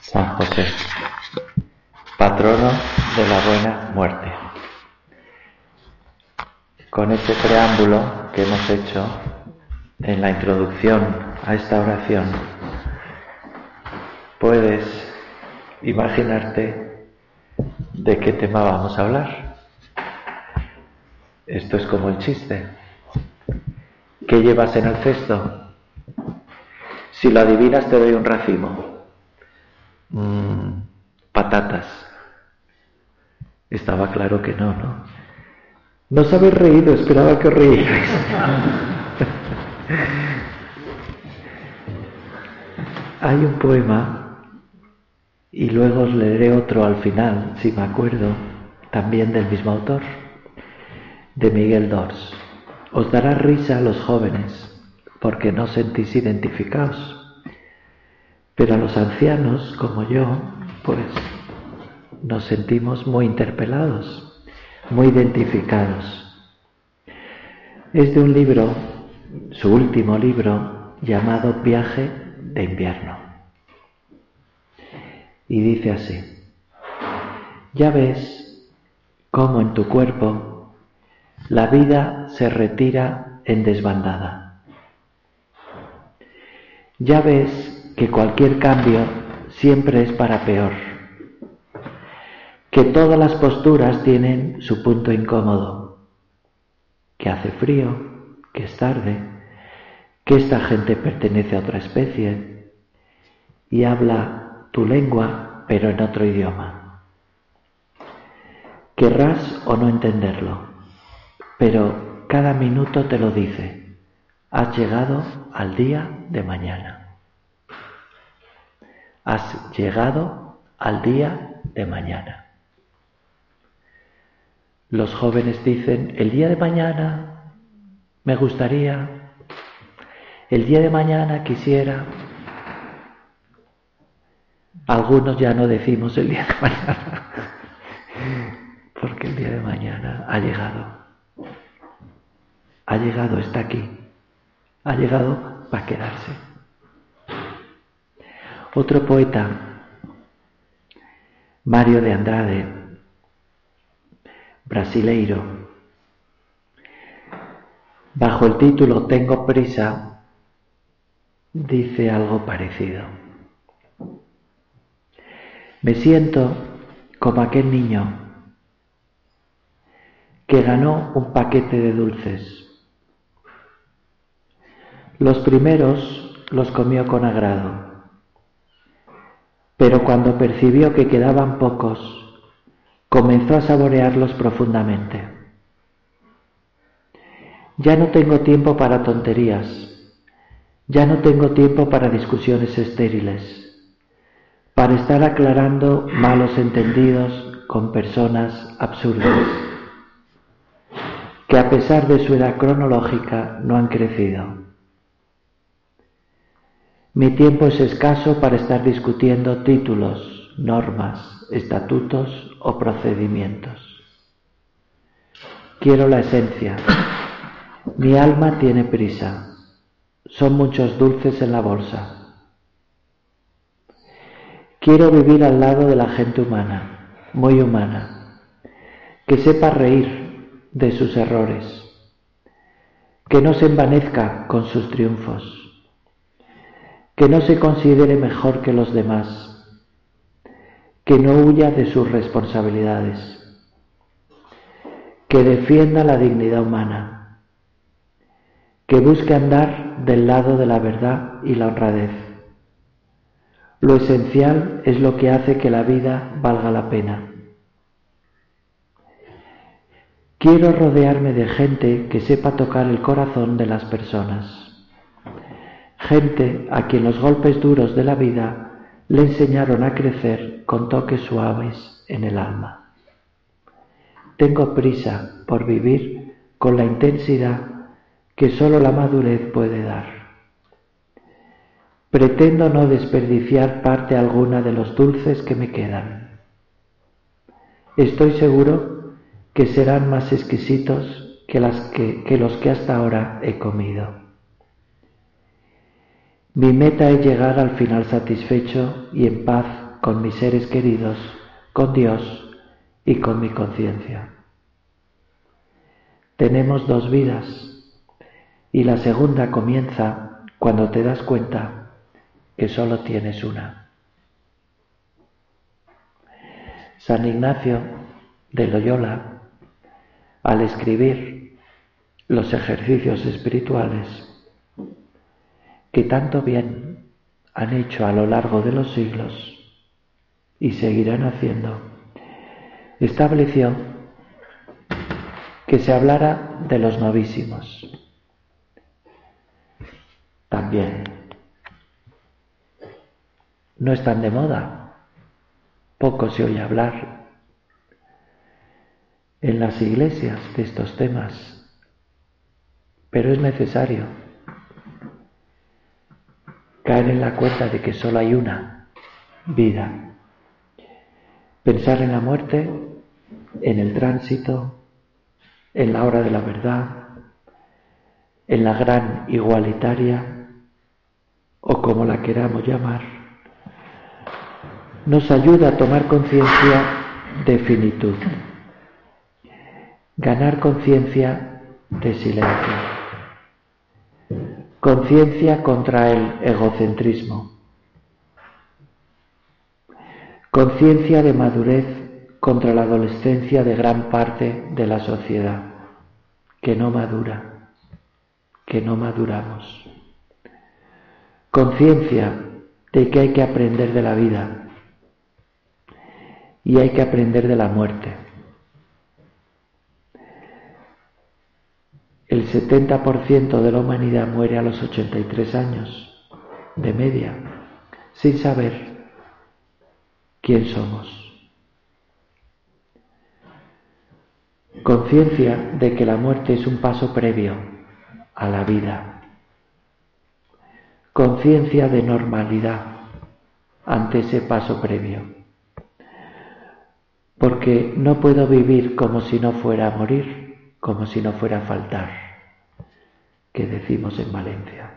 San José, patrono de la buena muerte. Con este preámbulo que hemos hecho en la introducción a esta oración, puedes imaginarte de qué tema vamos a hablar. Esto es como el chiste. ¿Qué llevas en el cesto? Si lo adivinas te doy un racimo. Mm, patatas. Estaba claro que no, ¿no? No os habéis reído, esperaba que reírais. Hay un poema y luego os leeré otro al final, si me acuerdo, también del mismo autor, de Miguel Dors. Os dará risa a los jóvenes porque no sentís identificados pero los ancianos, como yo, pues nos sentimos muy interpelados, muy identificados. Es de un libro, su último libro, llamado Viaje de invierno. Y dice así, ya ves cómo en tu cuerpo la vida se retira en desbandada. Ya ves que cualquier cambio siempre es para peor, que todas las posturas tienen su punto incómodo, que hace frío, que es tarde, que esta gente pertenece a otra especie y habla tu lengua pero en otro idioma. Querrás o no entenderlo, pero cada minuto te lo dice, has llegado al día de mañana has llegado al día de mañana. Los jóvenes dicen, el día de mañana me gustaría, el día de mañana quisiera. Algunos ya no decimos el día de mañana, porque el día de mañana ha llegado. Ha llegado, está aquí. Ha llegado para quedarse. Otro poeta, Mario de Andrade, brasileiro, bajo el título Tengo prisa, dice algo parecido. Me siento como aquel niño que ganó un paquete de dulces. Los primeros los comió con agrado pero cuando percibió que quedaban pocos, comenzó a saborearlos profundamente. Ya no tengo tiempo para tonterías, ya no tengo tiempo para discusiones estériles, para estar aclarando malos entendidos con personas absurdas, que a pesar de su edad cronológica no han crecido. Mi tiempo es escaso para estar discutiendo títulos, normas, estatutos o procedimientos. Quiero la esencia. Mi alma tiene prisa. Son muchos dulces en la bolsa. Quiero vivir al lado de la gente humana, muy humana, que sepa reír de sus errores, que no se envanezca con sus triunfos que no se considere mejor que los demás, que no huya de sus responsabilidades, que defienda la dignidad humana, que busque andar del lado de la verdad y la honradez. Lo esencial es lo que hace que la vida valga la pena. Quiero rodearme de gente que sepa tocar el corazón de las personas gente a quien los golpes duros de la vida le enseñaron a crecer con toques suaves en el alma. Tengo prisa por vivir con la intensidad que sólo la madurez puede dar. Pretendo no desperdiciar parte alguna de los dulces que me quedan. Estoy seguro que serán más exquisitos que, que los que hasta ahora he comido. Mi meta es llegar al final satisfecho y en paz con mis seres queridos, con Dios y con mi conciencia. Tenemos dos vidas y la segunda comienza cuando te das cuenta que solo tienes una. San Ignacio de Loyola, al escribir los ejercicios espirituales que tanto bien han hecho a lo largo de los siglos y seguirán haciendo, estableció que se hablara de los novísimos. También. No están de moda, poco se oye hablar en las iglesias de estos temas, pero es necesario caer en la cuenta de que solo hay una vida, pensar en la muerte, en el tránsito, en la hora de la verdad, en la gran igualitaria o como la queramos llamar, nos ayuda a tomar conciencia de finitud, ganar conciencia de silencio, conciencia contra el egocentrismo, conciencia de madurez contra la adolescencia de gran parte de la sociedad, que no madura, que no maduramos. Conciencia de que hay que aprender de la vida y hay que aprender de la muerte. El 70% de la humanidad muere a los 83 años, de media, sin saber quién somos. Conciencia de que la muerte es un paso previo a la vida. Conciencia de normalidad ante ese paso previo. Porque no puedo vivir como si no fuera a morir, como si no fuera a faltar, que decimos en Valencia.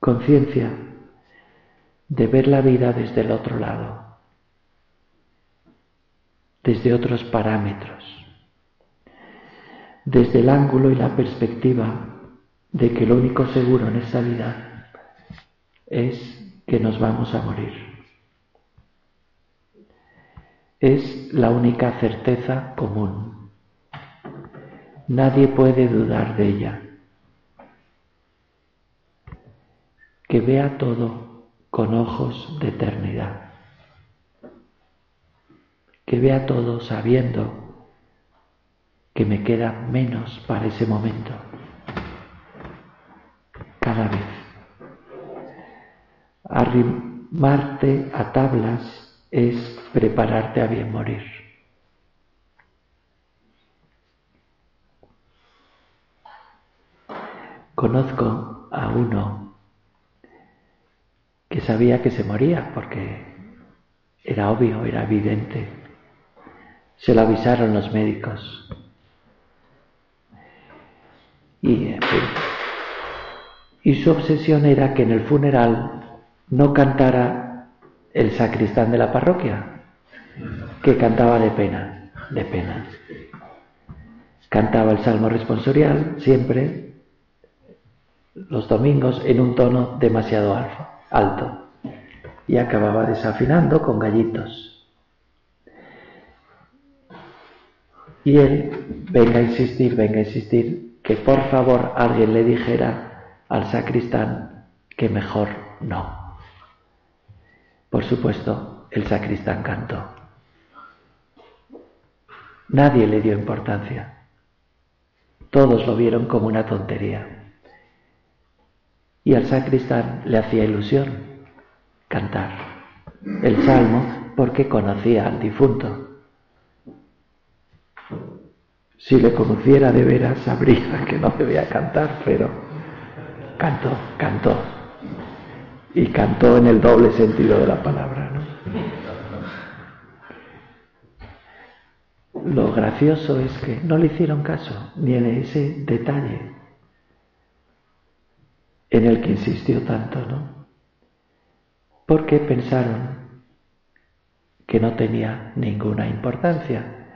Conciencia de ver la vida desde el otro lado desde otros parámetros, desde el ángulo y la perspectiva de que lo único seguro en esta vida es que nos vamos a morir. Es la única certeza común. Nadie puede dudar de ella. Que vea todo con ojos de eternidad que vea todo sabiendo que me queda menos para ese momento. Cada vez. Arrimarte a tablas es prepararte a bien morir. Conozco a uno que sabía que se moría porque era obvio, era evidente se lo avisaron los médicos. Y, su obsesión era que en el funeral no cantara el sacristán de la parroquia, que cantaba de pena, de pena. Cantaba el salmo responsorial siempre, los domingos, en un tono demasiado alto y acababa desafinando con gallitos. Y él, venga a insistir, venga a insistir, que por favor alguien le dijera al sacristán que mejor no. Por supuesto, el sacristán cantó. Nadie le dio importancia. Todos lo vieron como una tontería. Y al sacristán le hacía ilusión cantar el salmo porque conocía al difunto. Si le conociera de veras, sabría que no debía cantar, pero cantó, cantó. Y cantó en el doble sentido de la palabra. ¿no? Lo gracioso es que no le hicieron caso ni en ese detalle en el que insistió tanto, ¿no? porque pensaron que no tenía ninguna importancia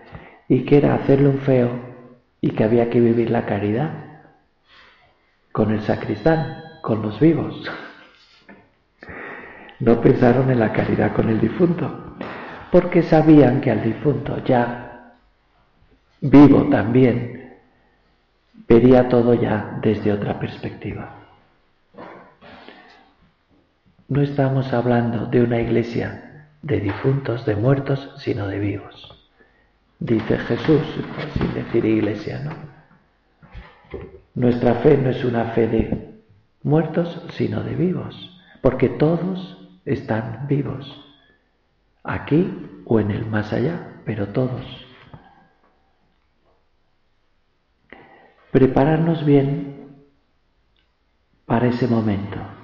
y que era hacerle un feo y que había que vivir la caridad con el sacristán, con los vivos. No pensaron en la caridad con el difunto, porque sabían que al difunto ya vivo también vería todo ya desde otra perspectiva. No estamos hablando de una iglesia de difuntos, de muertos, sino de vivos. Dice Jesús, sin decir iglesia, ¿no? Nuestra fe no es una fe de muertos, sino de vivos, porque todos están vivos, aquí o en el más allá, pero todos. Prepararnos bien para ese momento.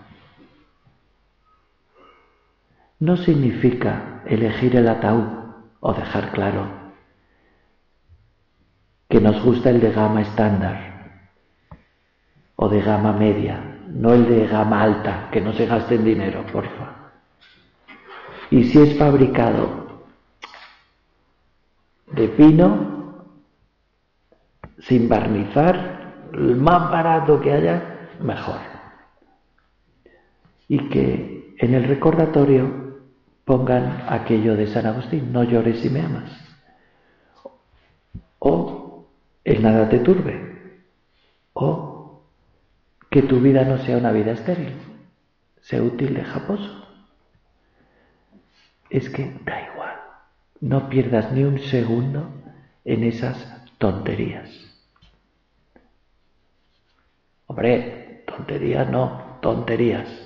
No significa elegir el ataúd o dejar claro que nos gusta el de gama estándar o de gama media, no el de gama alta, que no se gaste en dinero, porfa. Y si es fabricado de pino, sin barnizar, el más barato que haya, mejor. Y que en el recordatorio pongan aquello de San Agustín, no llores si me amas. O el nada te turbe o que tu vida no sea una vida estéril, sea útil de japoso. Es que da igual, no pierdas ni un segundo en esas tonterías. Hombre, tonterías no, tonterías.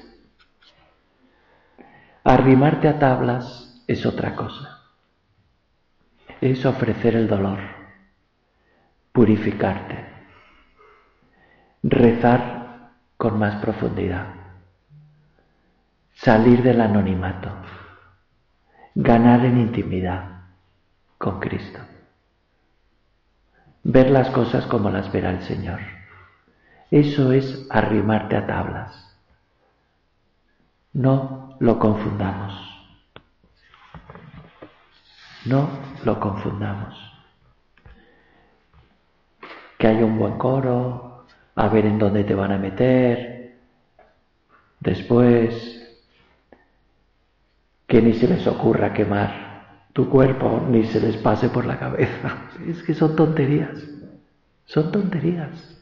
Arrimarte a tablas es otra cosa. Es ofrecer el dolor purificarte, rezar con más profundidad, salir del anonimato, ganar en intimidad con Cristo, ver las cosas como las verá el Señor. Eso es arrimarte a tablas. No lo confundamos. No lo confundamos que haya un buen coro, a ver en dónde te van a meter, después que ni se les ocurra quemar tu cuerpo, ni se les pase por la cabeza. Es que son tonterías, son tonterías.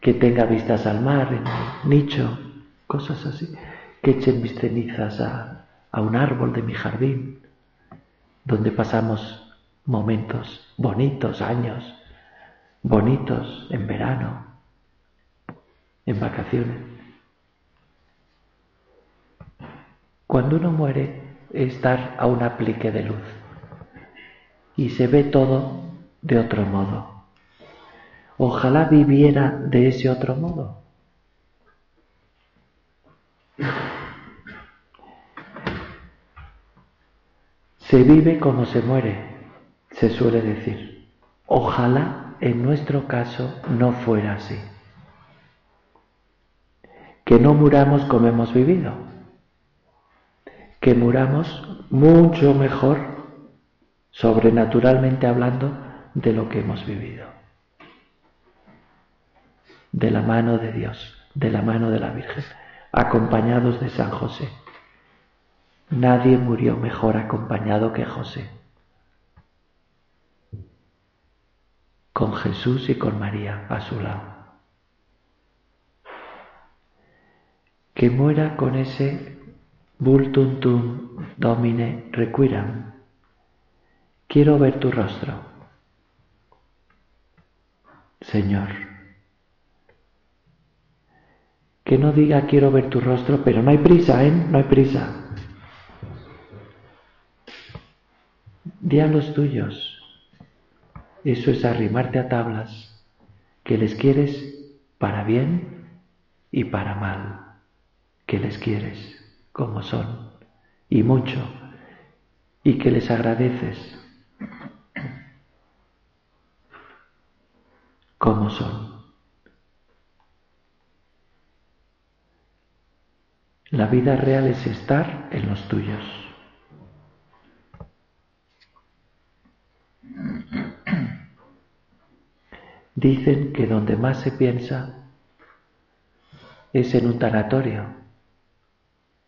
Que tenga vistas al mar en nicho, cosas así. Que echen mis cenizas a, a un árbol de mi jardín, donde pasamos momentos bonitos, años bonitos en verano, en vacaciones. Cuando uno muere, estar a un aplique de luz y se ve todo de otro modo. Ojalá viviera de ese otro modo. Se vive como se muere se suele decir. Ojalá en nuestro caso no fuera así. Que no muramos como hemos vivido. Que muramos mucho mejor, sobrenaturalmente hablando, de lo que hemos vivido. De la mano de Dios, de la mano de la Virgen, acompañados de San José. Nadie murió mejor acompañado que José. con Jesús y con María a su lado. Que muera con ese vultuntum domine requiram. Quiero ver tu rostro. Señor. Que no diga quiero ver tu rostro, pero no hay prisa, ¿eh? No hay prisa. Di a los tuyos eso es arrimarte a tablas que les quieres para bien y para mal, que les quieres como son y mucho y que les agradeces como son. La vida real es estar en los tuyos. Dicen que donde más se piensa es en un tanatorio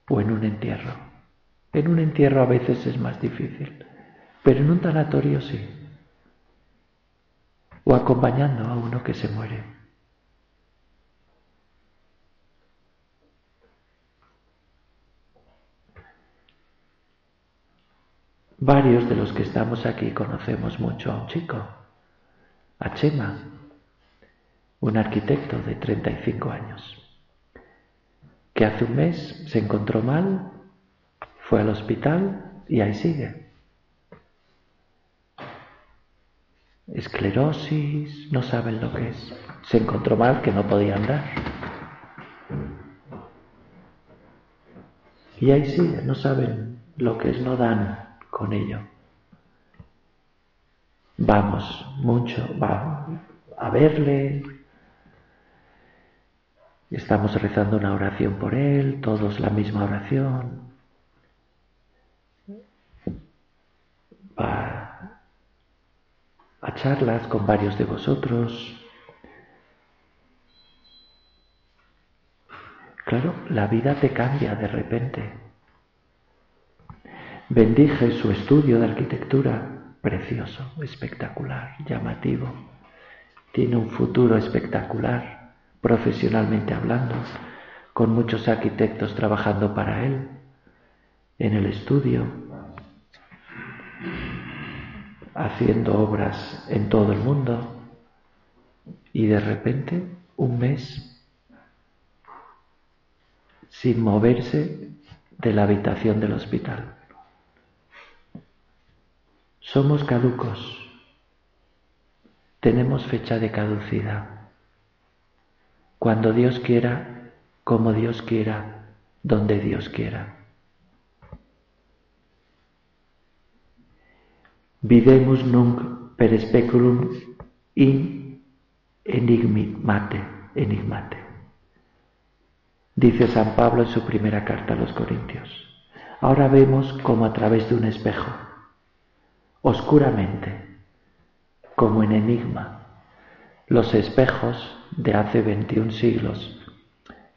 o en un entierro. En un entierro a veces es más difícil, pero en un tanatorio sí. O acompañando a uno que se muere. Varios de los que estamos aquí conocemos mucho a un chico, a Chema, un arquitecto de 35 años, que hace un mes se encontró mal, fue al hospital y ahí sigue. Esclerosis, no saben lo que es. Se encontró mal que no podía andar. Y ahí sigue, no saben lo que es, no dan con ello. Vamos mucho, vamos a verle. Estamos rezando una oración por él, todos la misma oración. Va a charlas con varios de vosotros. Claro, la vida te cambia de repente. Bendije su estudio de arquitectura, precioso, espectacular, llamativo. Tiene un futuro espectacular, profesionalmente hablando, con muchos arquitectos trabajando para él, en el estudio, haciendo obras en todo el mundo, y de repente, un mes, sin moverse de la habitación del hospital. Somos caducos. Tenemos fecha de caducidad. Cuando Dios quiera, como Dios quiera, donde Dios quiera. Videmus nunc per speculum in enigmate, enigmate. Dice San Pablo en su primera carta a los Corintios. Ahora vemos como a través de un espejo oscuramente, como en enigma. Los espejos de hace 21 siglos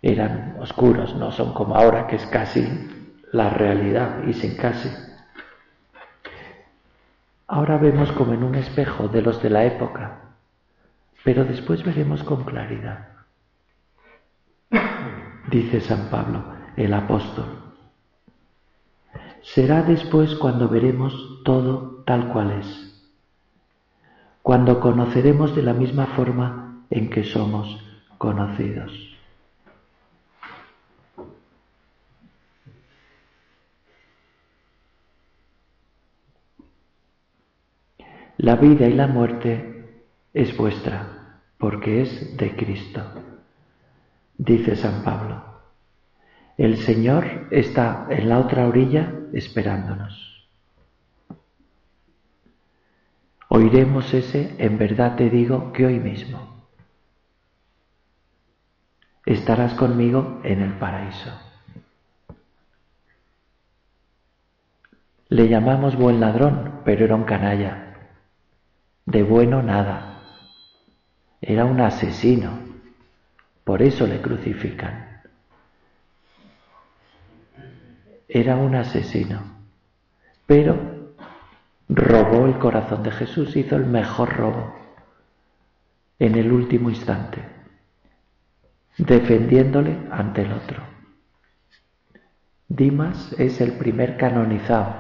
eran oscuros, no son como ahora que es casi la realidad y sin casi. Ahora vemos como en un espejo de los de la época, pero después veremos con claridad. Dice San Pablo, el apóstol, Será después cuando veremos todo tal cual es, cuando conoceremos de la misma forma en que somos conocidos. La vida y la muerte es vuestra, porque es de Cristo, dice San Pablo. El Señor está en la otra orilla esperándonos. Oiremos ese, en verdad te digo, que hoy mismo. Estarás conmigo en el paraíso. Le llamamos buen ladrón, pero era un canalla. De bueno nada. Era un asesino. Por eso le crucifican. era un asesino, pero robó el corazón de Jesús, hizo el mejor robo en el último instante, defendiéndole ante el otro. Dimas es el primer canonizado,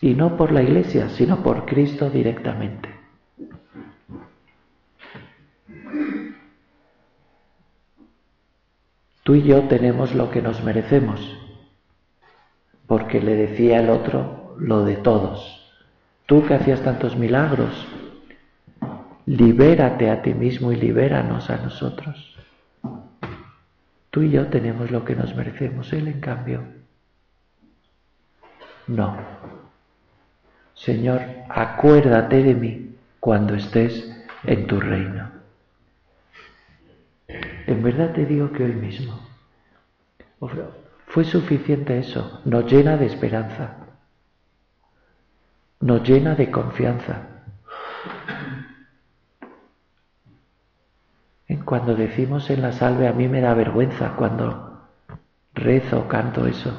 y no por la iglesia, sino por Cristo directamente. Tú y yo tenemos lo que nos merecemos, porque le decía el otro lo de todos. Tú que hacías tantos milagros, libérate a ti mismo y libéranos a nosotros. Tú y yo tenemos lo que nos merecemos, Él en cambio. No. Señor, acuérdate de mí cuando estés en tu reino. En verdad te digo que hoy mismo Fue suficiente eso, nos llena de esperanza, nos llena de confianza. Cuando decimos en la salve, a mí me da vergüenza cuando rezo, canto eso.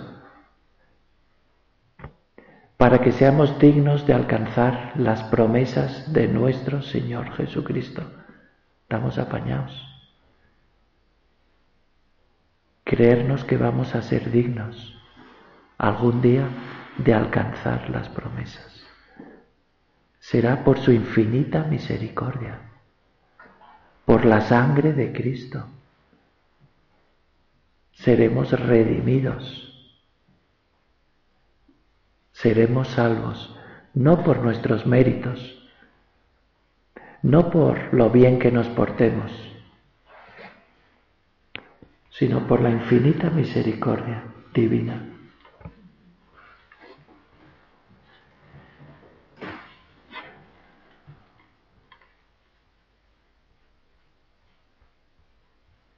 Para que seamos dignos de alcanzar las promesas de nuestro Señor Jesucristo. Estamos apañados. Creernos que vamos a ser dignos algún día de alcanzar las promesas. Será por su infinita misericordia por la sangre de Cristo. Seremos redimidos. Seremos salvos, no por nuestros méritos, no por lo bien que nos portemos, sino por la infinita misericordia divina.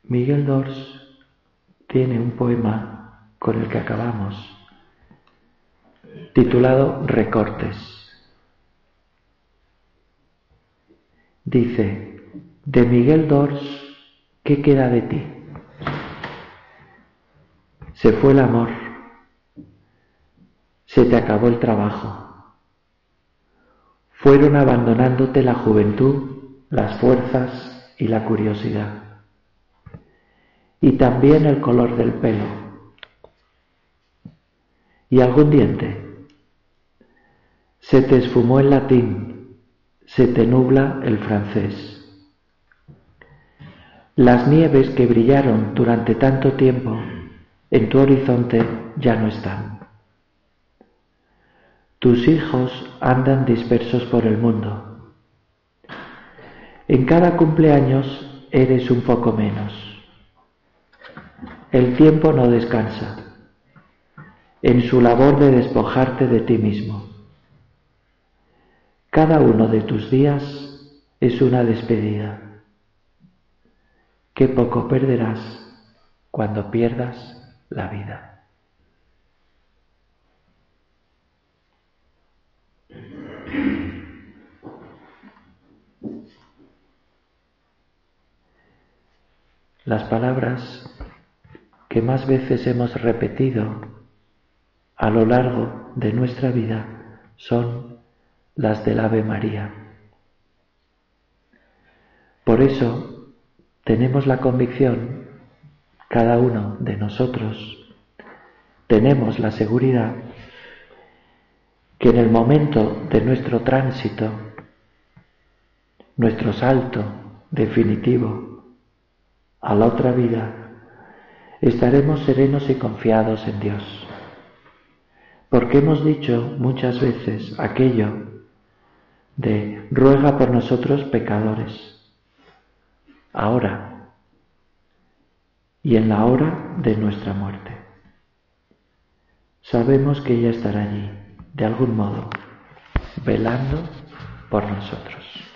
Miguel Dors tiene un poema con el que acabamos, titulado Recortes. Dice, de Miguel Dors, ¿qué queda de ti? Se fue el amor, se te acabó el trabajo, fueron abandonándote la juventud, las fuerzas y la curiosidad y también el color del pelo y algún diente. Se te esfumó el latín, se te nubla el francés. Las nieves que brillaron durante tanto tiempo en tu horizonte ya no están. Tus hijos andan dispersos por el mundo. En cada cumpleaños eres un poco menos. El tiempo no descansa en su labor de despojarte de ti mismo. Cada uno de tus días es una despedida. Qué poco perderás cuando pierdas la vida. Las palabras que más veces hemos repetido a lo largo de nuestra vida son las del Ave María. Por eso tenemos la convicción, cada uno de nosotros, tenemos la seguridad que en el momento de nuestro tránsito, nuestro salto definitivo a la otra vida, estaremos serenos y confiados en Dios. Porque hemos dicho muchas veces aquello de ruega por nosotros pecadores, ahora y en la hora de nuestra muerte. Sabemos que ella estará allí, de algún modo, velando por nosotros.